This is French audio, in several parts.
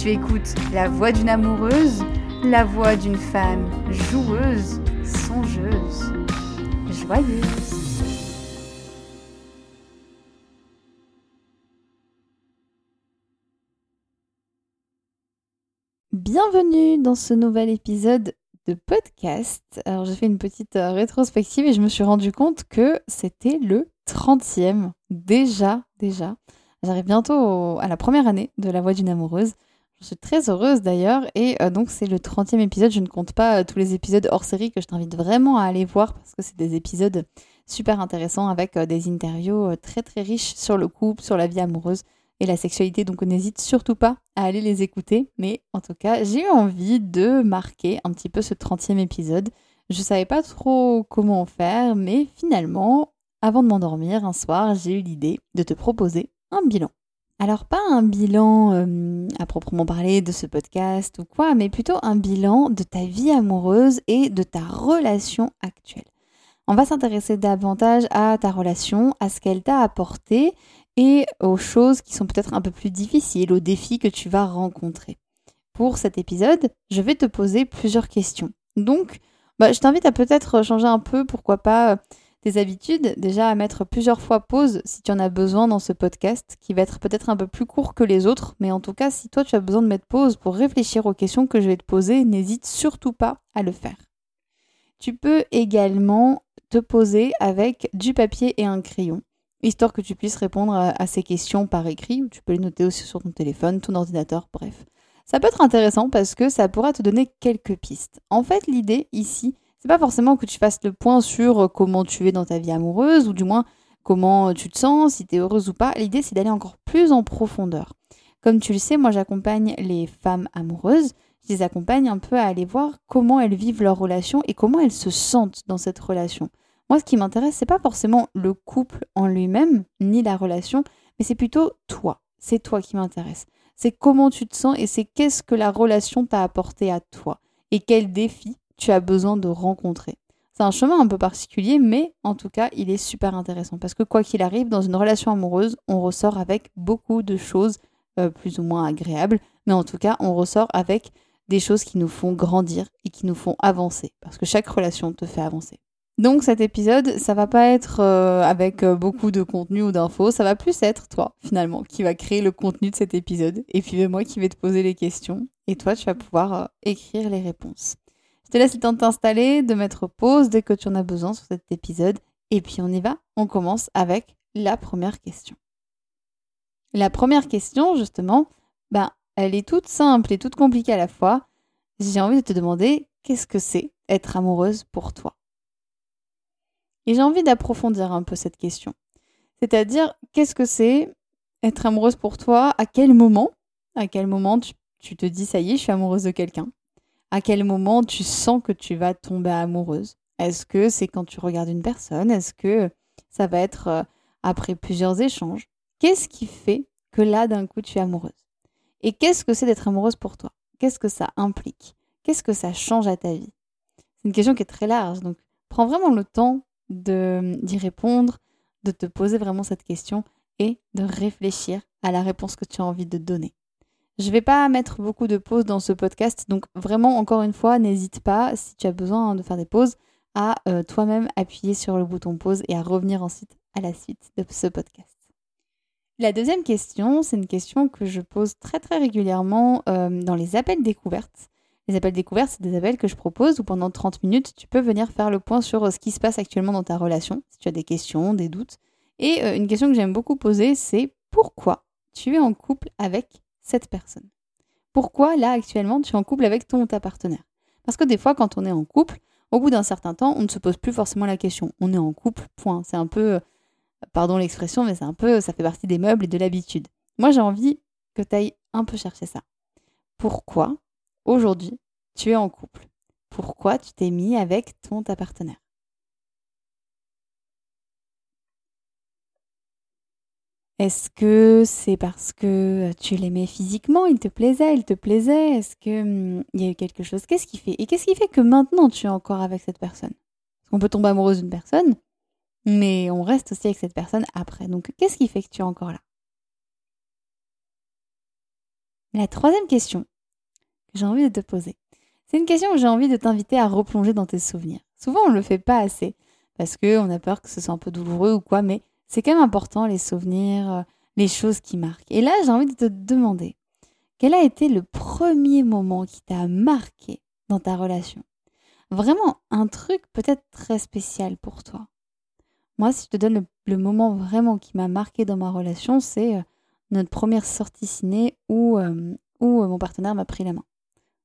Tu écoutes la voix d'une amoureuse, la voix d'une femme joueuse, songeuse, joyeuse. Bienvenue dans ce nouvel épisode de podcast. Alors j'ai fait une petite euh, rétrospective et je me suis rendu compte que c'était le 30e. Déjà, déjà. J'arrive bientôt à la première année de La Voix d'une amoureuse. Je suis très heureuse d'ailleurs. Et euh, donc, c'est le 30e épisode. Je ne compte pas euh, tous les épisodes hors série que je t'invite vraiment à aller voir parce que c'est des épisodes super intéressants avec euh, des interviews très très riches sur le couple, sur la vie amoureuse et la sexualité. Donc, n'hésite surtout pas à aller les écouter. Mais en tout cas, j'ai eu envie de marquer un petit peu ce 30e épisode. Je savais pas trop comment faire, mais finalement, avant de m'endormir un soir, j'ai eu l'idée de te proposer un bilan. Alors pas un bilan euh, à proprement parler de ce podcast ou quoi, mais plutôt un bilan de ta vie amoureuse et de ta relation actuelle. On va s'intéresser davantage à ta relation, à ce qu'elle t'a apporté et aux choses qui sont peut-être un peu plus difficiles, aux défis que tu vas rencontrer. Pour cet épisode, je vais te poser plusieurs questions. Donc, bah, je t'invite à peut-être changer un peu, pourquoi pas, tes habitudes, déjà à mettre plusieurs fois pause si tu en as besoin dans ce podcast, qui va être peut-être un peu plus court que les autres, mais en tout cas, si toi tu as besoin de mettre pause pour réfléchir aux questions que je vais te poser, n'hésite surtout pas à le faire. Tu peux également te poser avec du papier et un crayon, histoire que tu puisses répondre à, ces questions par écrit, tu peux les noter aussi sur ton téléphone, ton ordinateur, bref. Ça peut être intéressant parce que ça pourra te donner quelques pistes. En fait, l'idée ici, c'est pas forcément que tu fasses le point sur euh, comment tu es dans ta vie amoureuse, ou du moins comment tu te sens, si tu es heureuse ou pas. L'idée, c'est d'aller encore plus en profondeur. Comme tu le sais, moi, j'accompagne les femmes amoureuses. Je les accompagne un peu à aller voir comment elles vivent leur relation et comment elles se sentent dans cette relation. Moi, ce qui m'intéresse, c'est pas forcément le couple en lui-même, ni la relation, mais c'est plutôt toi. C'est toi qui m'intéresse. C'est comment tu te sens et c'est qu'est-ce que la relation t'a apporté à toi et quels défis tu as besoin de rencontrer. C'est un chemin un peu particulier, mais en tout cas, il est super intéressant parce que quoi qu'il arrive, dans une relation amoureuse, on ressort avec beaucoup de choses euh, plus ou moins agréables, mais en tout cas, on ressort avec des choses qui nous font grandir et qui nous font avancer parce que chaque relation te fait avancer. Donc cet épisode, ça va pas être euh, avec euh, beaucoup de contenu ou d'infos, ça va plus être toi finalement qui va créer le contenu de cet épisode et puis moi qui vais te poser les questions et toi tu vas pouvoir écrire les réponses. Je te laisse le temps de t'installer, de mettre pause dès que tu en as besoin sur cet épisode. Et puis on y va. On commence avec la première question. La première question, justement, ben, elle est toute simple et toute compliquée à la fois. J'ai envie de te demander qu'est-ce que c'est être amoureuse pour toi? Et j'ai envie d'approfondir un peu cette question. C'est-à-dire, qu'est-ce que c'est être amoureuse pour toi? À quel moment? À quel moment tu, tu te dis, ça y est, je suis amoureuse de quelqu'un? À quel moment tu sens que tu vas tomber amoureuse? Est-ce que c'est quand tu regardes une personne? Est-ce que ça va être euh, après plusieurs échanges? Qu'est-ce qui fait que là, d'un coup, tu es amoureuse? Et qu'est-ce que c'est d'être amoureuse pour toi? Qu'est-ce que ça implique? Qu'est-ce que ça change à ta vie? C'est une question qui est très large, donc prends vraiment le temps d'y répondre, de te poser vraiment cette question et de réfléchir à la réponse que tu as envie de donner. Je ne vais pas mettre beaucoup de pauses dans ce podcast, donc vraiment, encore une fois, n'hésite pas, si tu as besoin de faire des pauses, à euh, toi-même appuyer sur le bouton pause et à revenir ensuite à la suite de ce podcast. La deuxième question, c'est une question que je pose très très régulièrement euh, dans les appels découvertes. Les appels découvertes, c'est des appels que je propose où pendant 30 minutes, tu peux venir faire le point sur euh, ce qui se passe actuellement dans ta relation, si tu as des questions, des doutes. Et une question que j'aime beaucoup poser, c'est pourquoi tu es en couple avec cette personne Pourquoi là actuellement tu es en couple avec ton ou ta partenaire? Parce que des fois, quand on est en couple, au bout d'un certain temps, on ne se pose plus forcément la question. On est en couple, point. C'est un peu, euh, pardon l'expression, mais c'est un peu, ça fait partie des meubles et de l'habitude. Moi, j'ai envie que tu ailles un peu chercher ça. Pourquoi, aujourd'hui, tu es en couple? Pourquoi tu t'es mis avec ton ta partenaire? Est-ce que c'est parce que tu l'aimais physiquement, il te plaisait, il te plaisait? Est-ce qu'il hum, y a eu quelque chose? Qu'est-ce qui fait Et qu'est-ce qui fait que maintenant tu es encore avec cette personne? Parce qu'on peut tomber amoureuse d'une personne, mais on reste aussi avec cette personne après. Donc qu'est-ce qui fait que tu es encore là? La troisième question que j'ai envie de te poser, c'est une question où j'ai envie de t'inviter à replonger dans tes souvenirs. Souvent on ne le fait pas assez parce qu'on a peur que ce soit un peu douloureux ou quoi, mais c'est quand même important les souvenirs, euh, les choses qui marquent. Et là, j'ai envie de te demander, quel a été le premier moment qui t'a marqué dans ta relation? Vraiment un truc peut-être très spécial pour toi? Moi, si je te donne le, moment vraiment qui m'a marqué dans ma relation, c'est euh, notre première sortie ciné où, euh, où mon partenaire m'a pris la main.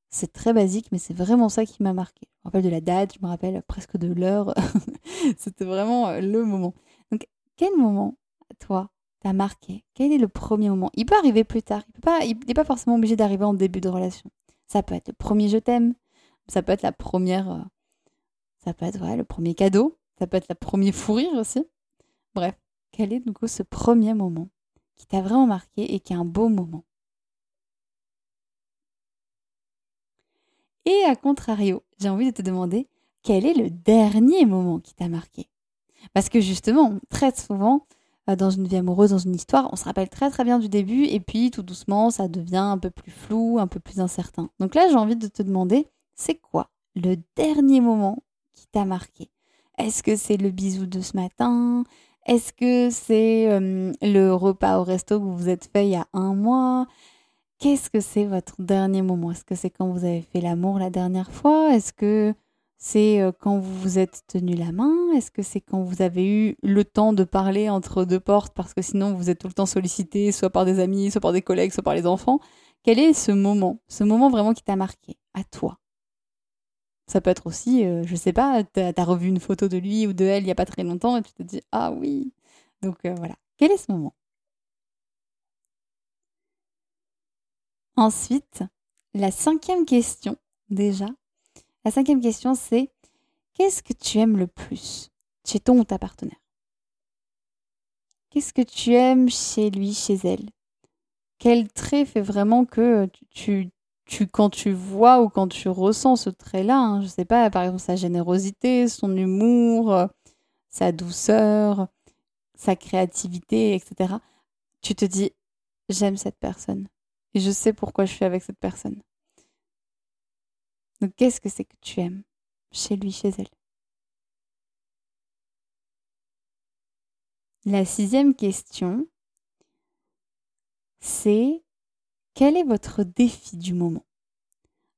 C'est très basique, mais c'est vraiment ça qui m'a marqué. Je me rappelle de la date, je me rappelle presque de l'heure. C'était vraiment le moment. Quel moment, toi, t'a marqué? Quel est le premier moment? Il peut arriver plus tard. Il n'est pas, forcément obligé d'arriver en début de relation. Ça peut être le premier je t'aime. Ça peut être la première. Euh, ça peut être le premier cadeau. Ça peut être le premier fou rire aussi. Bref, quel est du ce premier moment qui t'a vraiment marqué et qui est un beau moment? Et à contrario, j'ai envie de te demander quel est le dernier moment qui t'a marqué? Parce que justement, très souvent, euh, dans une vie amoureuse, dans une histoire, on se rappelle très très bien du début et puis tout doucement, ça devient un peu plus flou, un peu plus incertain. Donc là, j'ai envie de te demander, c'est quoi le dernier moment qui t'a marqué? Est-ce que c'est le bisou de ce matin? Est-ce que c'est le repas au resto que vous vous êtes fait il y a un mois? Qu'est-ce que c'est votre dernier moment? Est-ce que c'est quand vous avez fait l'amour la dernière fois? Est-ce que c'est euh, quand vous vous êtes tenu la main Est-ce que c'est quand vous avez eu le temps de parler entre deux portes parce que sinon vous êtes tout le temps sollicité, soit par des amis, soit par des collègues, soit par les enfants? Quel est ce moment Ce moment vraiment qui t'a marqué, à toi? Ça peut être aussi, je euh, je sais pas, tu as, revu une photo de lui ou de elle il y a pas très longtemps et tu te dis ah oui. Donc euh, voilà. Quel est ce moment? Ensuite, la cinquième question déjà, la cinquième question, c'est qu'est-ce que tu aimes le plus chez ton ou ta partenaire? Qu'est-ce que tu aimes chez lui, chez elle? Quel trait fait vraiment que tu, tu, quand tu vois ou quand tu ressens ce trait-là, hein, je ne sais pas, par exemple sa générosité, son humour, sa douceur, sa créativité, etc., tu te dis, j'aime cette personne. Et je sais pourquoi je suis avec cette personne. Donc qu'est-ce que c'est que tu aimes chez lui, chez elle? La sixième question, c'est quel est votre défi du moment?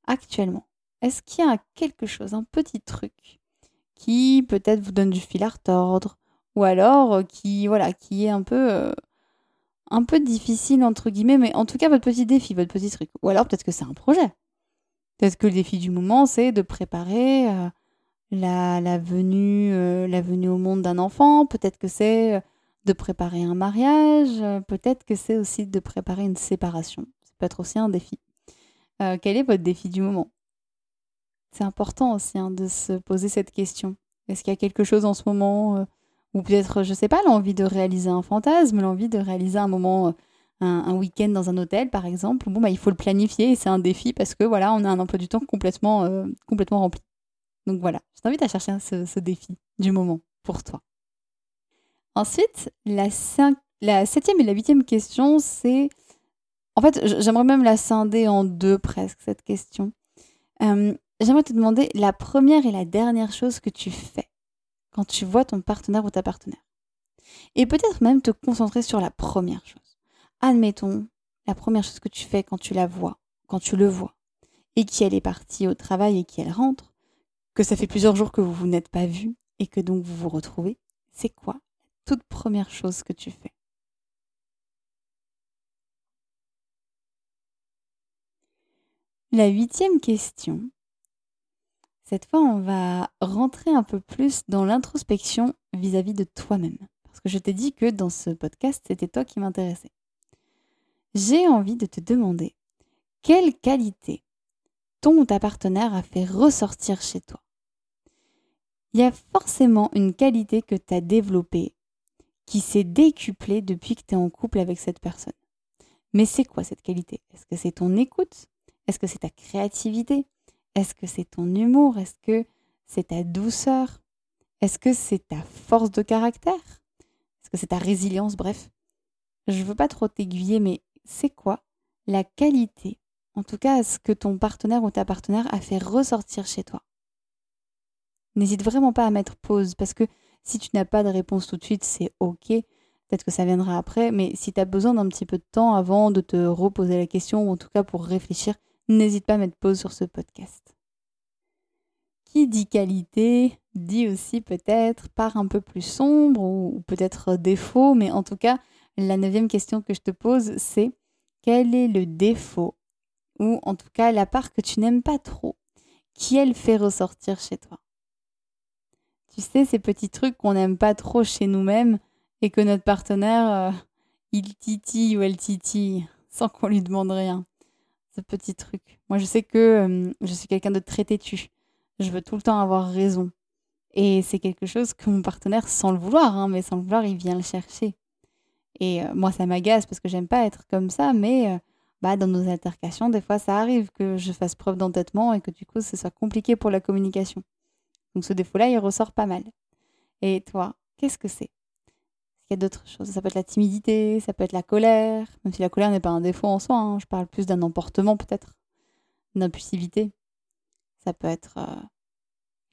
Actuellement Est-ce qu'il y a quelque chose, un petit truc qui peut-être vous donne du fil à retordre? Ou alors euh, qui voilà, qui est un peu euh, un peu difficile entre guillemets mais en tout cas votre petit défi, votre petit truc. Ou alors peut-être que c'est un projet. Peut-être que le défi du moment, c'est de préparer euh, la, venue, euh, la venue au monde d'un enfant. Peut-être que c'est euh, de préparer un mariage, peut-être que c'est aussi de préparer une séparation. Ça peut être aussi un défi. quel est votre défi du moment? C'est important aussi hein, de se poser cette question. Est-ce qu'il y a quelque chose en ce moment, ou peut-être, je ne sais pas, l'envie de réaliser un fantasme, l'envie de réaliser un moment un, week-end dans un hôtel, par exemple, bon, bah, il faut le planifier et c'est un défi parce que voilà, on a un emploi du temps complètement, euh, complètement rempli. Donc voilà, je t'invite à chercher ce, défi du moment pour toi. Ensuite, la, la septième et la huitième question, c'est... En fait, j'aimerais même la scinder en deux presque, cette question. Euh, j'aimerais te demander la première et la dernière chose que tu fais quand tu vois ton partenaire ou ta partenaire. Et peut-être même te concentrer sur la première chose admettons, la première chose que tu fais quand tu la vois, quand tu le vois, et qu'elle est partie au travail et qu'elle rentre, que ça fait plusieurs jours que vous vous n'êtes pas vus et que donc vous vous retrouvez, c'est quoi la toute première chose que tu fais? La huitième question, cette fois on va rentrer un peu plus dans l'introspection vis-à-vis de toi-même. Parce que je t'ai dit que dans ce podcast, c'était toi qui m'intéressais j'ai envie de te demander quelle qualité ton ou ta partenaire a fait ressortir chez toi? Il y a forcément une qualité que tu as développée qui s'est décuplée depuis que tu es en couple avec cette personne. Mais c'est quoi cette qualité? Est-ce que c'est ton écoute? Est-ce que c'est ta créativité? Est-ce que c'est ton humour? Est-ce que c'est ta douceur? Est-ce que c'est ta force de caractère? Est-ce que c'est ta résilience? Bref, je ne veux pas trop t'aiguiller, mais c'est quoi la qualité, en tout cas ce que ton partenaire ou ta partenaire a fait ressortir chez toi. N'hésite vraiment pas à mettre pause parce que si tu n'as pas de réponse tout de suite, c'est ok. Peut-être que ça viendra après, mais si tu as besoin d'un petit peu de temps avant de te reposer la question, ou en tout cas pour réfléchir, n'hésite pas à mettre pause sur ce podcast. Qui dit qualité dit aussi peut-être part un peu plus sombre ou peut-être défaut, mais en tout cas, la neuvième question que je te pose, c'est quel est le défaut, ou en tout cas la part que tu n'aimes pas trop, qui elle fait ressortir chez toi? Tu sais, ces petits trucs qu'on n'aime pas trop chez nous-mêmes et que notre partenaire, euh, il titille ou elle titille sans qu'on lui demande rien. Ce petit truc. Moi, je sais que euh, je suis quelqu'un de très têtu. Je veux tout le temps avoir raison. Et c'est quelque chose que mon partenaire, sans le vouloir, hein, mais sans le vouloir, il vient le chercher. Et euh, moi, ça m'agace parce que j'aime pas être comme ça, mais euh, bah, dans nos altercations, des fois, ça arrive que je fasse preuve d'entêtement et que du coup, ce soit compliqué pour la communication. Donc ce défaut-là, il ressort pas mal. Et toi, qu'est-ce que c'est? Il y a d'autres choses? Ça peut être la timidité, ça peut être la colère, même si la colère n'est pas un défaut en soi. Hein. Je parle plus d'un emportement peut-être, une impulsivité. Ça peut être euh,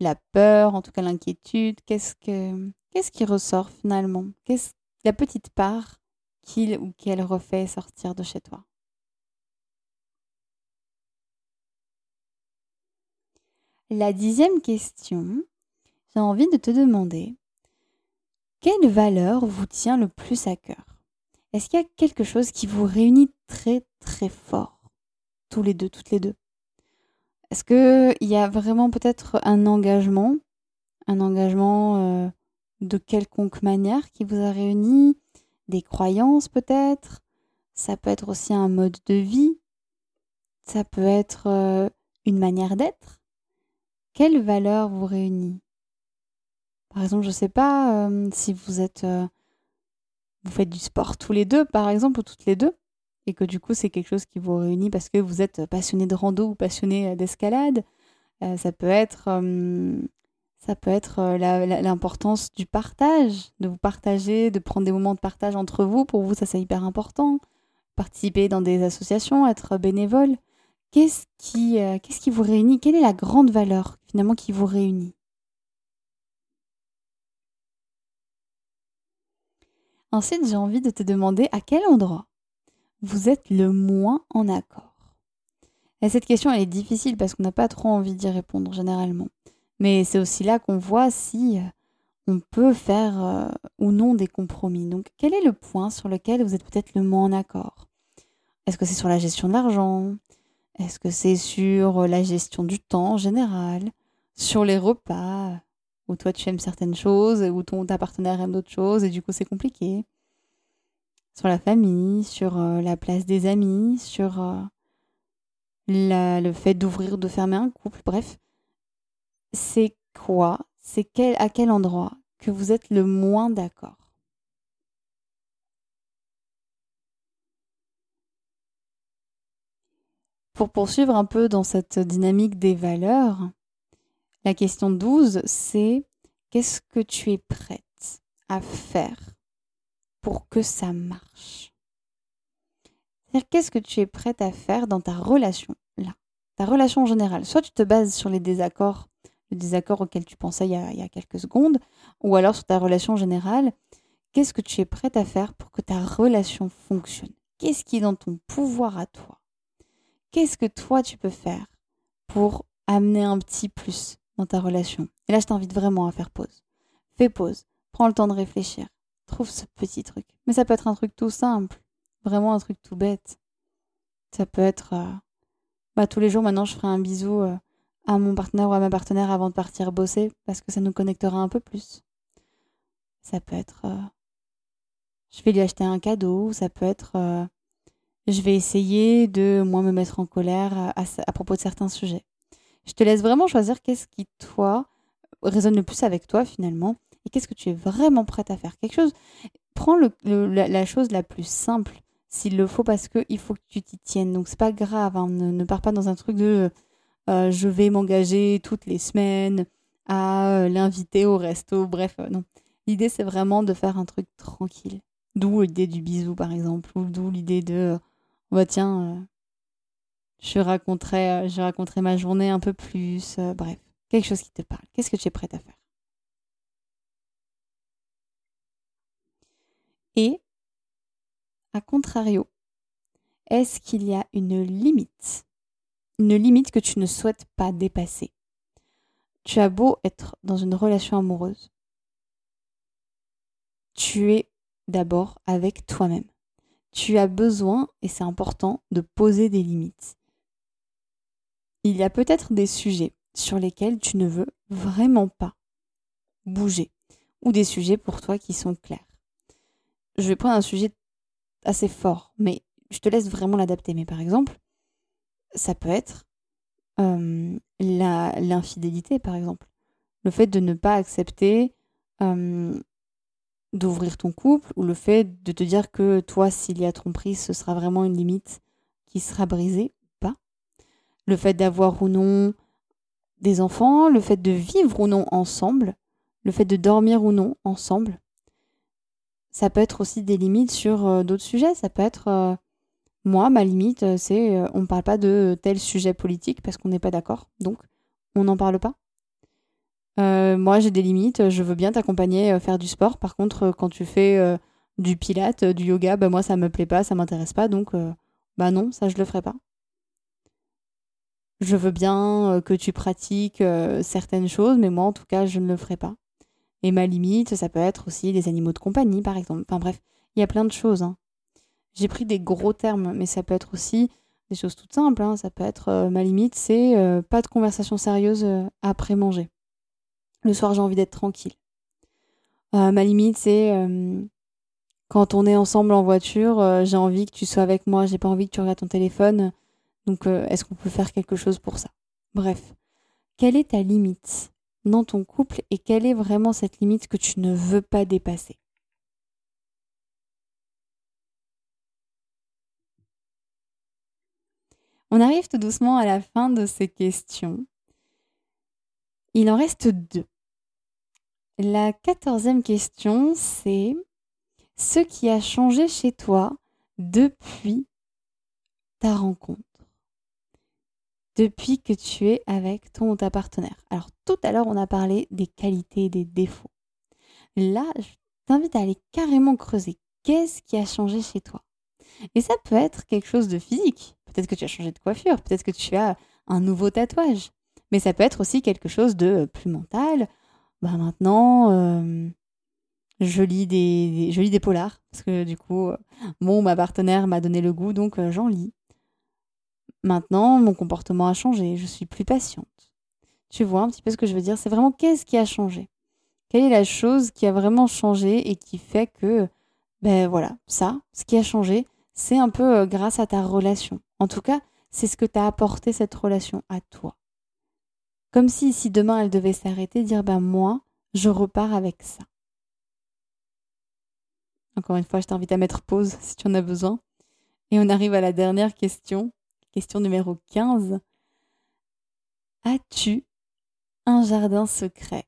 la peur, en tout cas l'inquiétude. Qu'est-ce que qu'est-ce qui ressort finalement? La petite part qu'il ou qu'elle refait sortir de chez toi. La dixième question, j'ai envie de te demander quelle valeur vous tient le plus à cœur? Est-ce qu'il y a quelque chose qui vous réunit très très fort Tous les deux, toutes les deux? Est-ce qu'il y a vraiment peut-être un engagement? Un engagement euh, de quelconque manière qui vous a réuni, des croyances peut-être, ça peut être aussi un mode de vie, ça peut être euh, une manière d'être. Quelle valeur vous réunit? Par exemple, je ne sais pas euh, si vous êtes euh, vous faites du sport tous les deux par exemple ou toutes les deux et que du coup c'est quelque chose qui vous réunit parce que vous êtes passionné de rando ou passionné d'escalade. ça peut être ça peut être euh, l'importance du partage, de vous partager, de prendre des moments de partage entre vous. Pour vous, ça c'est hyper important. Participer dans des associations, être bénévole. Qu'est-ce qui, euh, qu'est-ce qui vous réunit? Quelle est la grande valeur finalement qui vous réunit? Ensuite, j'ai envie de te demander à quel endroit vous êtes le moins en accord. Et cette question, elle est difficile parce qu'on n'a pas trop envie d'y répondre généralement. Mais c'est aussi là qu'on voit si euh, on peut faire euh, ou non des compromis. Donc, quel est le point sur lequel vous êtes peut-être le moins en accord? Est-ce que c'est sur la gestion de l'argent? Est-ce que c'est sur euh, la gestion du temps en général? Sur les repas? Où toi tu aimes certaines choses, où ton ta partenaire aime d'autres choses, et du coup c'est compliqué? Sur la famille, sur la place des amis, sur le fait d'ouvrir ou de fermer un couple, bref. C'est quoi? C'est quel, à quel endroit que vous êtes le moins d'accord? Pour poursuivre un peu dans cette dynamique des valeurs, la question 12, c'est qu'est-ce que tu es prête à faire pour que ça marche? C'est-à-dire qu'est-ce que tu es prête à faire dans ta relation là, ta relation en général. Soit tu te bases sur les désaccords, le désaccord auquel tu pensais il y, a, quelques secondes, ou alors sur ta relation générale. Qu'est-ce que tu es prête à faire pour que ta relation fonctionne? Qu'est-ce qui est dans ton pouvoir à toi? Qu'est-ce que toi tu peux faire pour amener un petit plus dans ta relation? Et là, je t'invite vraiment à faire pause. Fais pause, prends le temps de réfléchir, trouve ce petit truc. Mais ça peut être un truc tout simple, vraiment un truc tout bête. Ça peut être, euh, bah tous les jours maintenant, je ferai un bisou euh, à mon partenaire ou à ma partenaire avant de partir bosser parce que ça nous connectera un peu plus. Ça peut être, euh, je vais lui acheter un cadeau. Ça peut être je vais essayer de moins me mettre en colère à, propos de certains sujets. Je te laisse vraiment choisir qu'est-ce qui, toi, résonne le plus avec toi finalement et qu'est-ce que tu es vraiment prête à faire. Quelque chose, prends la, chose la plus simple s'il le faut parce qu'il faut que tu t'y tiennes. Donc c'est pas grave, hein, ne, pars pas dans un truc de euh, je vais m'engager toutes les semaines à euh, l'inviter au resto, bref, euh, non. L'idée c'est vraiment de faire un truc tranquille. D'où l'idée du bisou par exemple, ou d'où l'idée de bah tiens, je, raconterai, je raconterai ma journée un peu plus. Bref, quelque chose qui te parle. Qu'est-ce que tu es prête à faire? Et, à contrario, est-ce qu'il y a une limite? Une limite que tu ne souhaites pas dépasser Tu as beau être dans une relation amoureuse, tu es d'abord avec toi-même tu as besoin, et c'est important, de poser des limites. Il y a peut-être des sujets sur lesquels tu ne veux vraiment pas bouger, ou des sujets pour toi qui sont clairs. Je vais prendre un sujet assez fort, mais je te laisse vraiment l'adapter. Mais par exemple, ça peut être l'infidélité, par exemple. Le fait de ne pas accepter d'ouvrir ton couple ou le fait de te dire que toi, s'il y a tromperie, ce sera vraiment une limite qui sera brisée ou pas. Le fait d'avoir ou non des enfants, le fait de vivre ou non ensemble, le fait de dormir ou non ensemble. Ça peut être aussi des limites sur d'autres sujets. Ça peut être, moi, ma limite, euh, c'est on ne parle pas de tel sujet politique parce qu'on n'est pas d'accord. Donc, on n'en parle pas. Euh, moi, j'ai des limites. Je veux bien t'accompagner euh, faire du sport. Par contre, euh, quand tu fais du pilate, du yoga, bah, moi, ça me plaît pas, ça m'intéresse pas. Donc, bah non, ça, je le ferai pas. Je veux bien que tu pratiques certaines choses, mais moi, en tout cas, je ne le ferai pas. Et ma limite, ça peut être aussi les animaux de compagnie, par exemple. Enfin bref, il y a plein de choses. Hein. J'ai pris des gros termes, mais ça peut être aussi des choses toutes simples. Hein. Ça peut être ma limite, c'est pas de conversation sérieuse après manger. Le soir, j'ai envie d'être tranquille. Euh, ma limite, c'est euh, quand on est ensemble en voiture, euh, j'ai envie que tu sois avec moi, j'ai pas envie que tu regardes ton téléphone. Donc, est-ce qu'on peut faire quelque chose pour ça? Bref, quelle est ta limite dans ton couple et quelle est vraiment cette limite que tu ne veux pas dépasser? On arrive tout doucement à la fin de ces questions. Il en reste deux. La quatorzième question, c'est ce qui a changé chez toi depuis ta rencontre, depuis que tu es avec ton ou ta partenaire. Alors tout à l'heure, on a parlé des qualités et des défauts. Là, je t'invite à aller carrément creuser. Qu'est-ce qui a changé chez toi? Et ça peut être quelque chose de physique. Peut-être que tu as changé de coiffure, peut-être que tu as un nouveau tatouage. Mais ça peut être aussi quelque chose de plus mental, bah maintenant, euh, je, lis des, je lis des polars. Parce que du coup, bon, ma partenaire m'a donné le goût, donc euh, j'en lis. Maintenant, mon comportement a changé, je suis plus patiente. Tu vois un petit peu ce que je veux dire? C'est vraiment qu'est-ce qui a changé? Quelle est la chose qui a vraiment changé et qui fait que, ben voilà, ça, ce qui a changé, c'est un peu euh, grâce à ta relation. En tout cas, c'est ce que t'a apporté cette relation à toi. Comme si, si demain elle devait s'arrêter, dire, ben moi, je repars avec ça. Encore une fois, je t'invite à mettre pause si tu en as besoin. Et on arrive à la dernière question, question numéro 15. As-tu un jardin secret?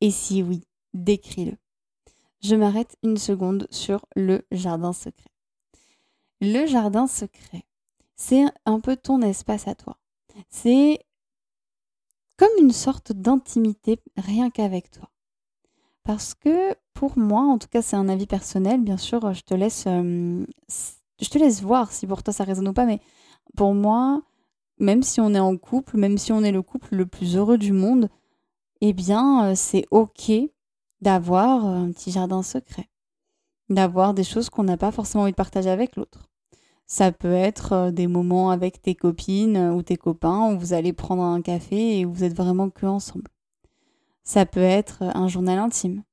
Et si oui, décris-le. Je m'arrête une seconde sur le jardin secret. Le jardin secret, c'est un peu ton espace à toi. C'est comme une sorte d'intimité rien qu'avec toi. Parce que pour moi, en tout cas c'est un avis personnel, bien sûr, je te laisse, euh, je te laisse voir si pour toi ça résonne ou pas, mais pour moi, même si on est en couple, même si on est le couple le plus heureux du monde, eh bien euh, c'est ok d'avoir un petit jardin secret, d'avoir des choses qu'on n'a pas forcément envie de partager avec l'autre. Ça peut être euh, des moments avec tes copines ou tes copains où vous allez prendre un café et vous êtes vraiment que ensemble. Ça peut être un journal intime.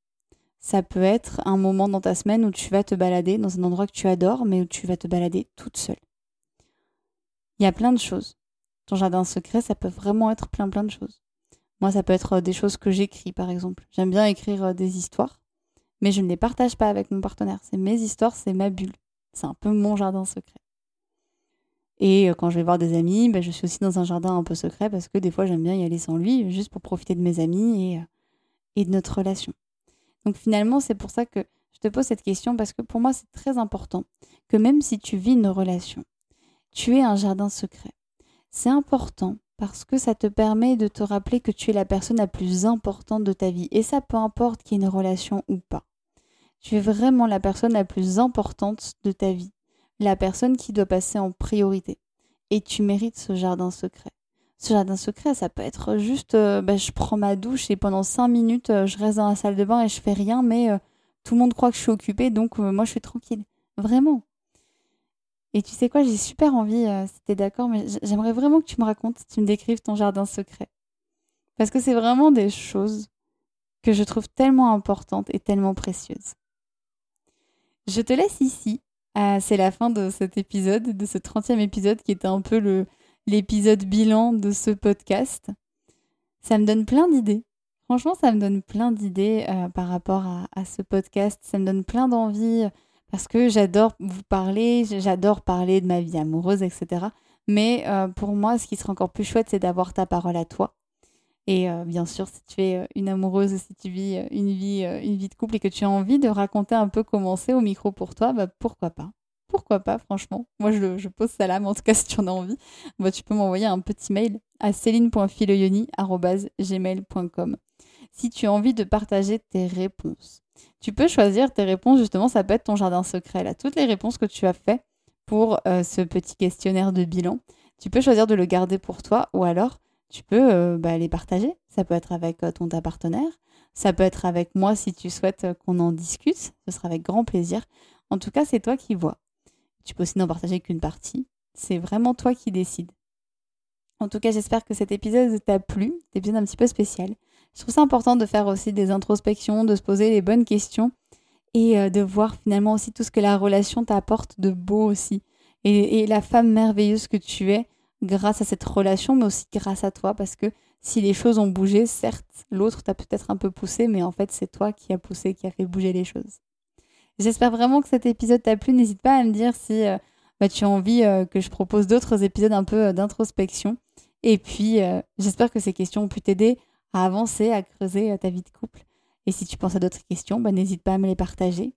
Ça peut être un moment dans ta semaine où tu vas te balader dans un endroit que tu adores, mais où tu vas te balader toute seule. Il y a plein de choses. Ton jardin secret, ça peut vraiment être plein plein de choses. Moi, ça peut être des choses que j'écris, par exemple. J'aime bien écrire euh, des histoires, mais je ne les partage pas avec mon partenaire. C'est mes histoires, c'est ma bulle. C'est un peu mon jardin secret. Et euh, quand je vais voir des amis, ben, je suis aussi dans un jardin un peu secret parce que des fois j'aime bien y aller sans lui, juste pour profiter de mes amis et, euh, et de notre relation. Donc finalement, c'est pour ça que je te pose cette question parce que pour moi, c'est très important que même si tu vis une relation, tu aies un jardin secret. C'est important parce que ça te permet de te rappeler que tu es la personne la plus importante de ta vie. Et ça, peu importe qu'il y ait une relation ou pas. Tu es vraiment la personne la plus importante de ta vie la personne qui doit passer en priorité. Et tu mérites ce jardin secret. Ce jardin secret, ça peut être juste, euh, bah, je prends ma douche et pendant cinq minutes, euh, je reste dans la salle de bain et je fais rien, mais euh, tout le monde croit que je suis occupée, donc moi je suis tranquille. Vraiment. Et tu sais quoi, j'ai super envie, si t'es d'accord, mais j'aimerais vraiment que tu me racontes, tu me décrives ton jardin secret. Parce que c'est vraiment des choses que je trouve tellement importantes et tellement précieuses. Je te laisse ici ah, c'est la fin de cet épisode, de ce 30e épisode qui était un peu l'épisode bilan de ce podcast. Ça me donne plein d'idées. Franchement, ça me donne plein d'idées euh, par rapport à, ce podcast. Ça me donne plein d'envie parce que j'adore vous parler, j'adore parler de ma vie amoureuse, etc. Mais euh, pour moi, ce qui serait encore plus chouette, c'est d'avoir ta parole à toi. Et euh, bien sûr, si tu es une amoureuse, si tu vis une vie, une vie de couple et que tu as envie de raconter un peu comment c'est au micro pour toi, bah, pourquoi pas? Pourquoi pas, franchement? Moi, je, je, pose ça là, mais en tout cas, si tu en as envie, bah, tu peux m'envoyer un petit mail à céline.filoyoni.gmail.com si tu as envie de partager tes réponses. Tu peux choisir tes réponses, justement, ça peut être ton jardin secret, là. Toutes les réponses que tu as fait pour euh, ce petit questionnaire de bilan, tu peux choisir de le garder pour toi ou alors tu peux euh, bah, les partager. Ça peut être avec euh, ton partenaire, ça peut être avec moi si tu souhaites qu'on en discute, ce sera avec grand plaisir. En tout cas, c'est toi qui vois. Tu peux aussi n'en partager qu'une partie. C'est vraiment toi qui décides. En tout cas, j'espère que cet épisode t'a plu, cet épisode un petit peu spécial. Je trouve ça important de faire aussi des introspections, de se poser les bonnes questions et de voir finalement aussi tout ce que la relation t'apporte de beau aussi. et la femme merveilleuse que tu es, grâce à cette relation, mais aussi grâce à toi, parce que si les choses ont bougé, certes, l'autre t'a peut-être un peu poussé, mais en fait, c'est toi qui a poussé, qui a fait bouger les choses. J'espère vraiment que cet épisode t'a plu. N'hésite pas à me dire si euh, bah, tu as envie euh, que je propose d'autres épisodes un peu euh, d'introspection. Et puis, j'espère que ces questions ont pu t'aider à avancer, à creuser ta vie de couple. Et si tu penses à d'autres questions, bah, n'hésite pas à me les partager.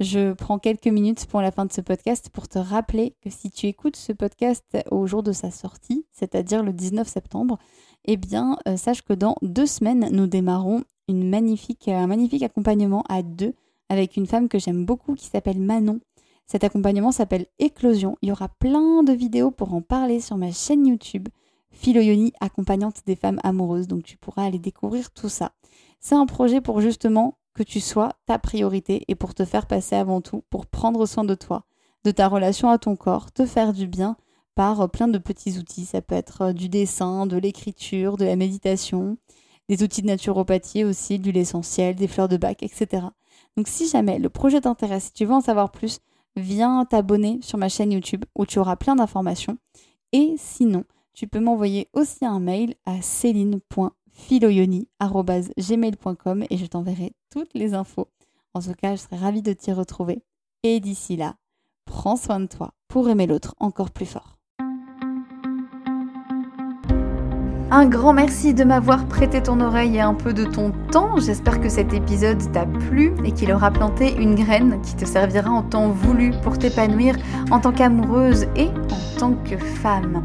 Je prends quelques minutes pour la fin de ce podcast pour te rappeler que si tu écoutes ce podcast au jour de sa sortie, c'est-à-dire le 19 septembre, eh bien, euh, sache que dans deux semaines, nous démarrons magnifique, un magnifique accompagnement à deux avec une femme que j'aime beaucoup qui s'appelle Manon. Cet accompagnement s'appelle Éclosion. Il y aura plein de vidéos pour en parler sur ma chaîne YouTube. Philoyoni, accompagnante des femmes amoureuses. Donc tu pourras aller découvrir tout ça. C'est un projet pour justement que tu sois ta priorité et pour te faire passer avant tout, pour prendre soin de toi, de ta relation à ton corps, te faire du bien par euh, plein de petits outils. Ça peut être euh, du dessin, de l'écriture, de la méditation. des outils de naturopathie aussi, de l'huile essentielle, des fleurs de bac, etc. Donc si jamais le projet t'intéresse, si tu veux en savoir plus, viens t'abonner sur ma chaîne YouTube où tu auras plein d'informations. Et sinon, tu peux m'envoyer aussi un mail à céline.filoyoni.gmail.com et je t'enverrai toutes les infos. En tout cas, je serai ravie de t'y retrouver. Et d'ici là, prends soin de toi pour aimer l'autre encore plus fort. Un grand merci de m'avoir prêté ton oreille et un peu de ton temps. J'espère que cet épisode t'a plu et qu'il aura planté une graine qui te servira en temps voulu pour t'épanouir en tant qu'amoureuse et en tant que femme.